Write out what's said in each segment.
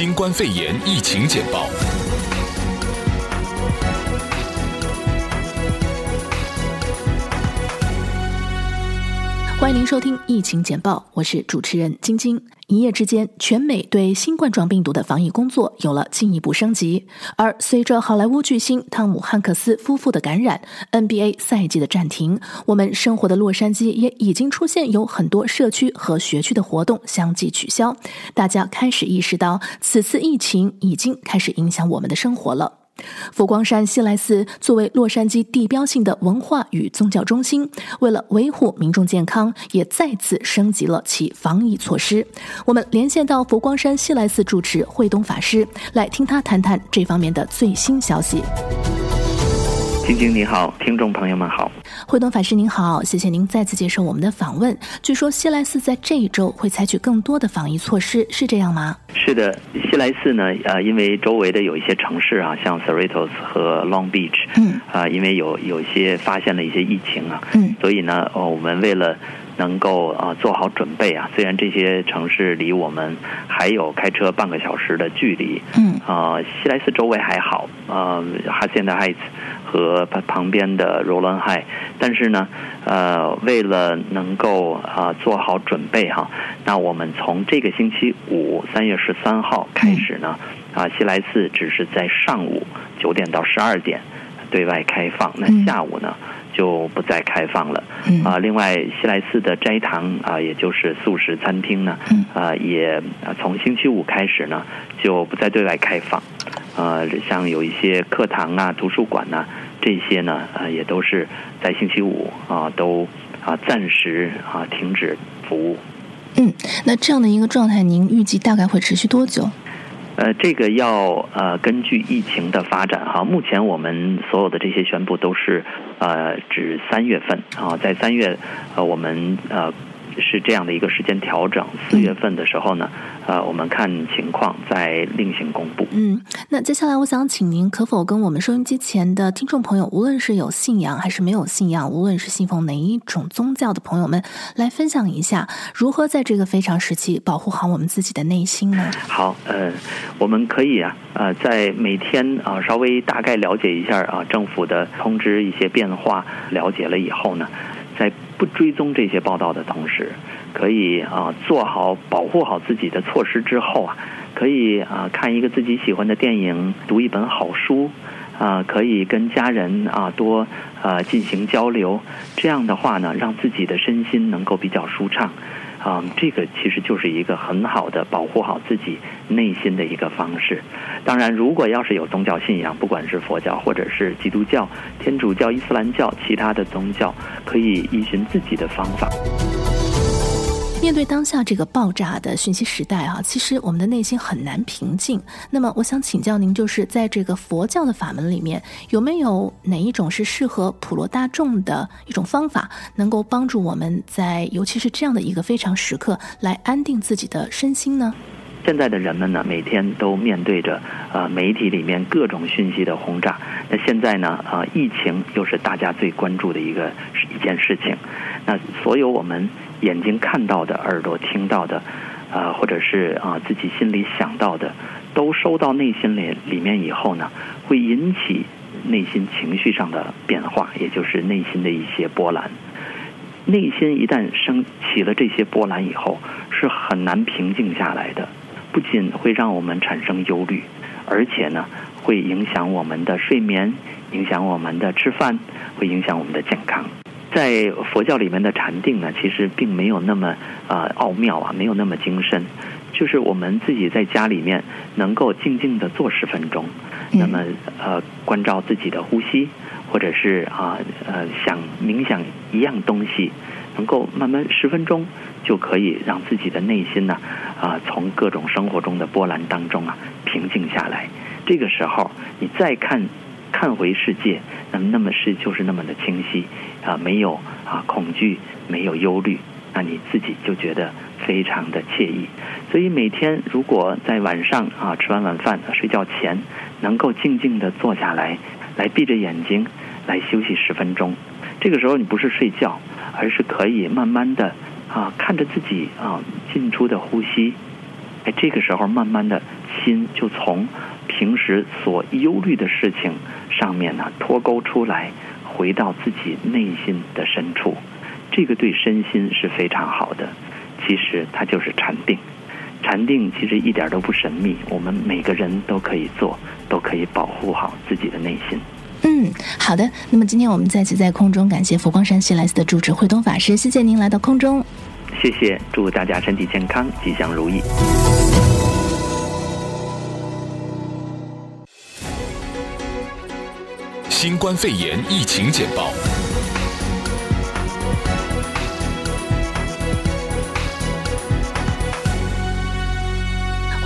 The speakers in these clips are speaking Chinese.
新冠肺炎疫情简报。欢迎您收听疫情简报，我是主持人晶晶。一夜之间，全美对新冠状病毒的防疫工作有了进一步升级。而随着好莱坞巨星汤姆汉克斯夫妇的感染，NBA 赛季的暂停，我们生活的洛杉矶也已经出现有很多社区和学区的活动相继取消。大家开始意识到，此次疫情已经开始影响我们的生活了。佛光山西来寺作为洛杉矶地标性的文化与宗教中心，为了维护民众健康，也再次升级了其防疫措施。我们连线到佛光山西来寺住持慧东法师，来听他谈谈这方面的最新消息。晶晶你好，听众朋友们好，慧东法师您好，谢谢您再次接受我们的访问。据说西来寺在这一周会采取更多的防疫措施，是这样吗？是的，西来寺呢，呃，因为周围的有一些城市啊，像 Cerritos 和 Long Beach，嗯，啊、呃，因为有有一些发现了一些疫情啊，嗯，所以呢，哦，我们为了能够啊做好准备啊，虽然这些城市离我们还有开车半个小时的距离，嗯，啊，西来寺周围还好，呃，Hacienda Heights 和旁边的 Rowland High，但是呢，呃，为了能够啊做好准备哈，那我们从这个星期五三月十三号开始呢，啊，西来寺只是在上午九点到十二点对外开放，那下午呢就不再开放了。啊，另外西来寺的斋堂啊，也就是素食餐厅呢，啊，也从星期五开始呢就不再对外开放。呃，像有一些课堂啊、图书馆呐、啊，这些呢，呃，也都是在星期五啊，都啊暂时啊停止服务。嗯，那这样的一个状态，您预计大概会持续多久？呃，这个要呃根据疫情的发展哈。目前我们所有的这些宣布都是呃指三月份啊，在三月呃我们呃。是这样的一个时间调整，四月份的时候呢，呃，我们看情况再另行公布。嗯，那接下来我想请您可否跟我们收音机前的听众朋友，无论是有信仰还是没有信仰，无论是信奉哪一种宗教的朋友们，来分享一下如何在这个非常时期保护好我们自己的内心呢？好，呃，我们可以啊，呃，在每天啊、呃、稍微大概了解一下啊政府的通知一些变化，了解了以后呢，在不追踪这些报道的同时，可以啊做好保护好自己的措施之后啊，可以啊看一个自己喜欢的电影，读一本好书，啊可以跟家人啊多啊进行交流，这样的话呢，让自己的身心能够比较舒畅。啊，这个其实就是一个很好的保护好自己内心的一个方式。当然，如果要是有宗教信仰，不管是佛教或者是基督教、天主教、伊斯兰教，其他的宗教，可以依循自己的方法。面对当下这个爆炸的讯息时代啊，其实我们的内心很难平静。那么，我想请教您，就是在这个佛教的法门里面，有没有哪一种是适合普罗大众的一种方法，能够帮助我们在尤其是这样的一个非常时刻，来安定自己的身心呢？现在的人们呢，每天都面对着呃媒体里面各种讯息的轰炸。那现在呢，啊、疫情又是大家最关注的一个一件事情。那所有我们。眼睛看到的，耳朵听到的，啊、或者是啊、自己心里想到的，都收到内心里里面以后呢，会引起内心情绪上的变化，也就是内心的一些波澜。内心一旦升起了这些波澜以后，是很难平静下来的。不仅会让我们产生忧虑，而且呢，会影响我们的睡眠，影响我们的吃饭，会影响我们的健康。在佛教里面的禅定呢，其实并没有那么啊、呃、奥妙啊，没有那么精深。就是我们自己在家里面能够静静的坐十分钟，那么呃关照自己的呼吸，或者是啊呃想冥想一样东西，能够慢慢十分钟就可以让自己的内心呢啊、呃、从各种生活中的波澜当中啊平静下来。这个时候你再看。看回世界，那么那么是就是那么的清晰啊，没有啊恐惧，没有忧虑，那你自己就觉得非常的惬意。所以每天如果在晚上啊吃完晚饭睡觉前，能够静静的坐下来，来闭着眼睛来休息十分钟，这个时候你不是睡觉，而是可以慢慢的啊看着自己啊进出的呼吸，哎，这个时候慢慢的心就从平时所忧虑的事情上面呢脱钩出来，回到自己内心的深处，这个对身心是非常好的。其实它就是禅定，禅定其实一点都不神秘，我们每个人都可以做，都可以保护好自己的内心。嗯，好的。那么今天我们再次在空中感谢佛光山西来寺的住持慧东法师，谢谢您来到空中。谢谢，祝大家身体健康，吉祥如意。新冠肺炎疫情简报。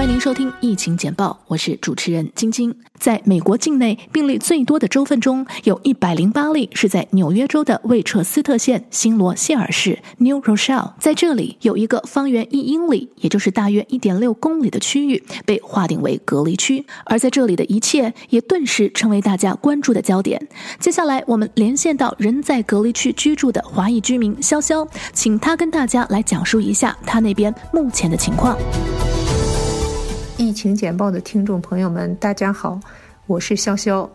欢迎您收听疫情简报，我是主持人晶晶。在美国境内病例最多的州份中，有一百零八例是在纽约州的魏彻斯特县新罗谢尔市 （New Rochelle）。在这里，有一个方圆一英里，也就是大约一点六公里的区域被划定为隔离区，而在这里的一切也顿时成为大家关注的焦点。接下来，我们连线到仍在隔离区居住的华裔居民潇潇，请他跟大家来讲述一下他那边目前的情况。疫情简报的听众朋友们，大家好，我是潇潇。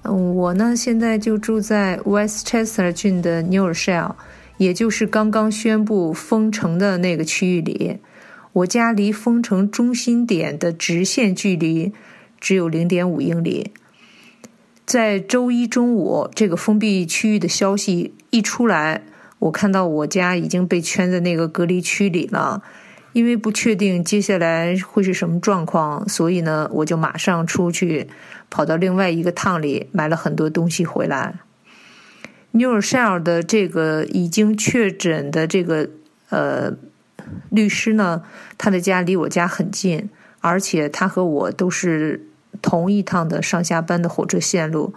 嗯，我呢现在就住在 Westchester 郡的 New Rochelle，也就是刚刚宣布封城的那个区域里。我家离封城中心点的直线距离只有零点五英里。在周一中午，这个封闭区域的消息一出来，我看到我家已经被圈在那个隔离区里了。因为不确定接下来会是什么状况，所以呢，我就马上出去，跑到另外一个趟里买了很多东西回来。new shell 的这个已经确诊的这个呃律师呢，他的家离我家很近，而且他和我都是同一趟的上下班的火车线路。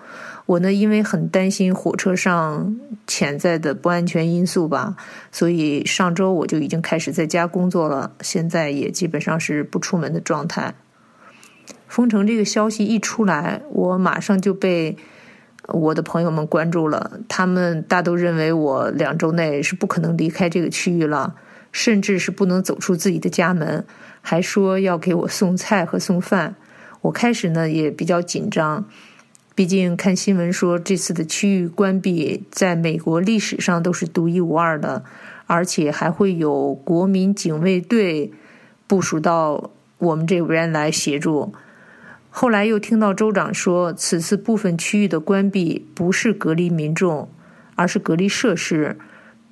我呢，因为很担心火车上潜在的不安全因素吧，所以上周我就已经开始在家工作了。现在也基本上是不出门的状态。封城这个消息一出来，我马上就被我的朋友们关注了。他们大都认为我两周内是不可能离开这个区域了，甚至是不能走出自己的家门，还说要给我送菜和送饭。我开始呢也比较紧张。毕竟看新闻说，这次的区域关闭在美国历史上都是独一无二的，而且还会有国民警卫队部署到我们这边来协助。后来又听到州长说，此次部分区域的关闭不是隔离民众，而是隔离设施。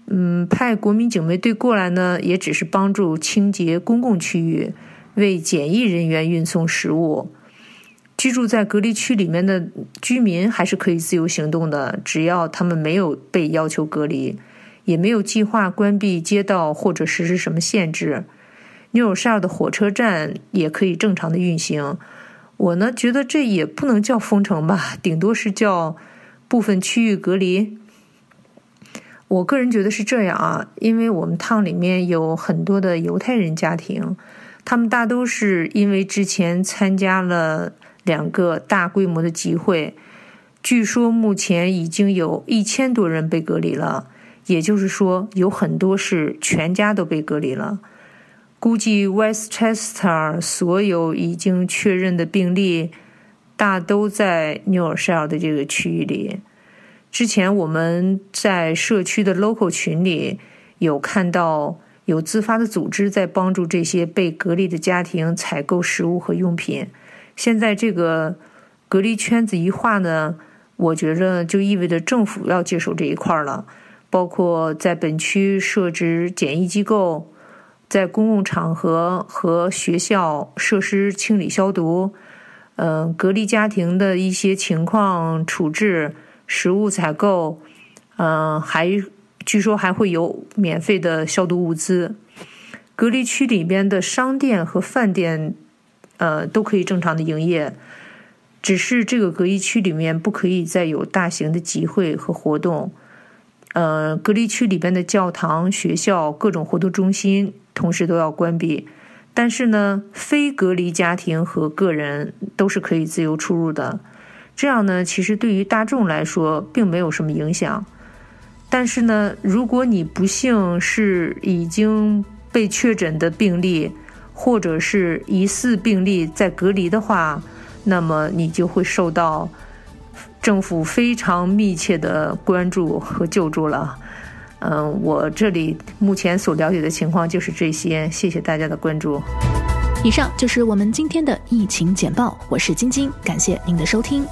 嗯，派国民警卫队过来呢，也只是帮助清洁公共区域，为检疫人员运送食物。居住在隔离区里面的居民还是可以自由行动的，只要他们没有被要求隔离，也没有计划关闭街道或者实施什么限制。New Rochelle 的火车站也可以正常的运行。我呢觉得这也不能叫封城吧，顶多是叫部分区域隔离。我个人觉得是这样啊，因为我们趟里面有很多的犹太人家庭，他们大都是因为之前参加了。两个大规模的集会，据说目前已经有一千多人被隔离了，也就是说，有很多是全家都被隔离了。估计 Westchester 所有已经确认的病例，大都在 New Rochelle 的这个区域里。之前我们在社区的 local 群里有看到，有自发的组织在帮助这些被隔离的家庭采购食物和用品。现在这个隔离圈子一划呢，我觉着就意味着政府要接手这一块了，包括在本区设置检疫机构，在公共场合和学校设施清理消毒，嗯、隔离家庭的一些情况处置，食物采购，嗯、还据说还会有免费的消毒物资，隔离区里边的商店和饭店。呃，都可以正常的营业，只是这个隔离区里面不可以再有大型的集会和活动。呃，隔离区里边的教堂、学校、各种活动中心同时都要关闭。但是呢，非隔离家庭和个人都是可以自由出入的。这样呢，其实对于大众来说并没有什么影响。但是呢，如果你不幸是已经被确诊的病例，或者是疑似病例在隔离的话，那么你就会受到政府非常密切的关注和救助了。嗯，我这里目前所了解的情况就是这些，谢谢大家的关注。以上就是我们今天的疫情简报，我是晶晶，感谢您的收听。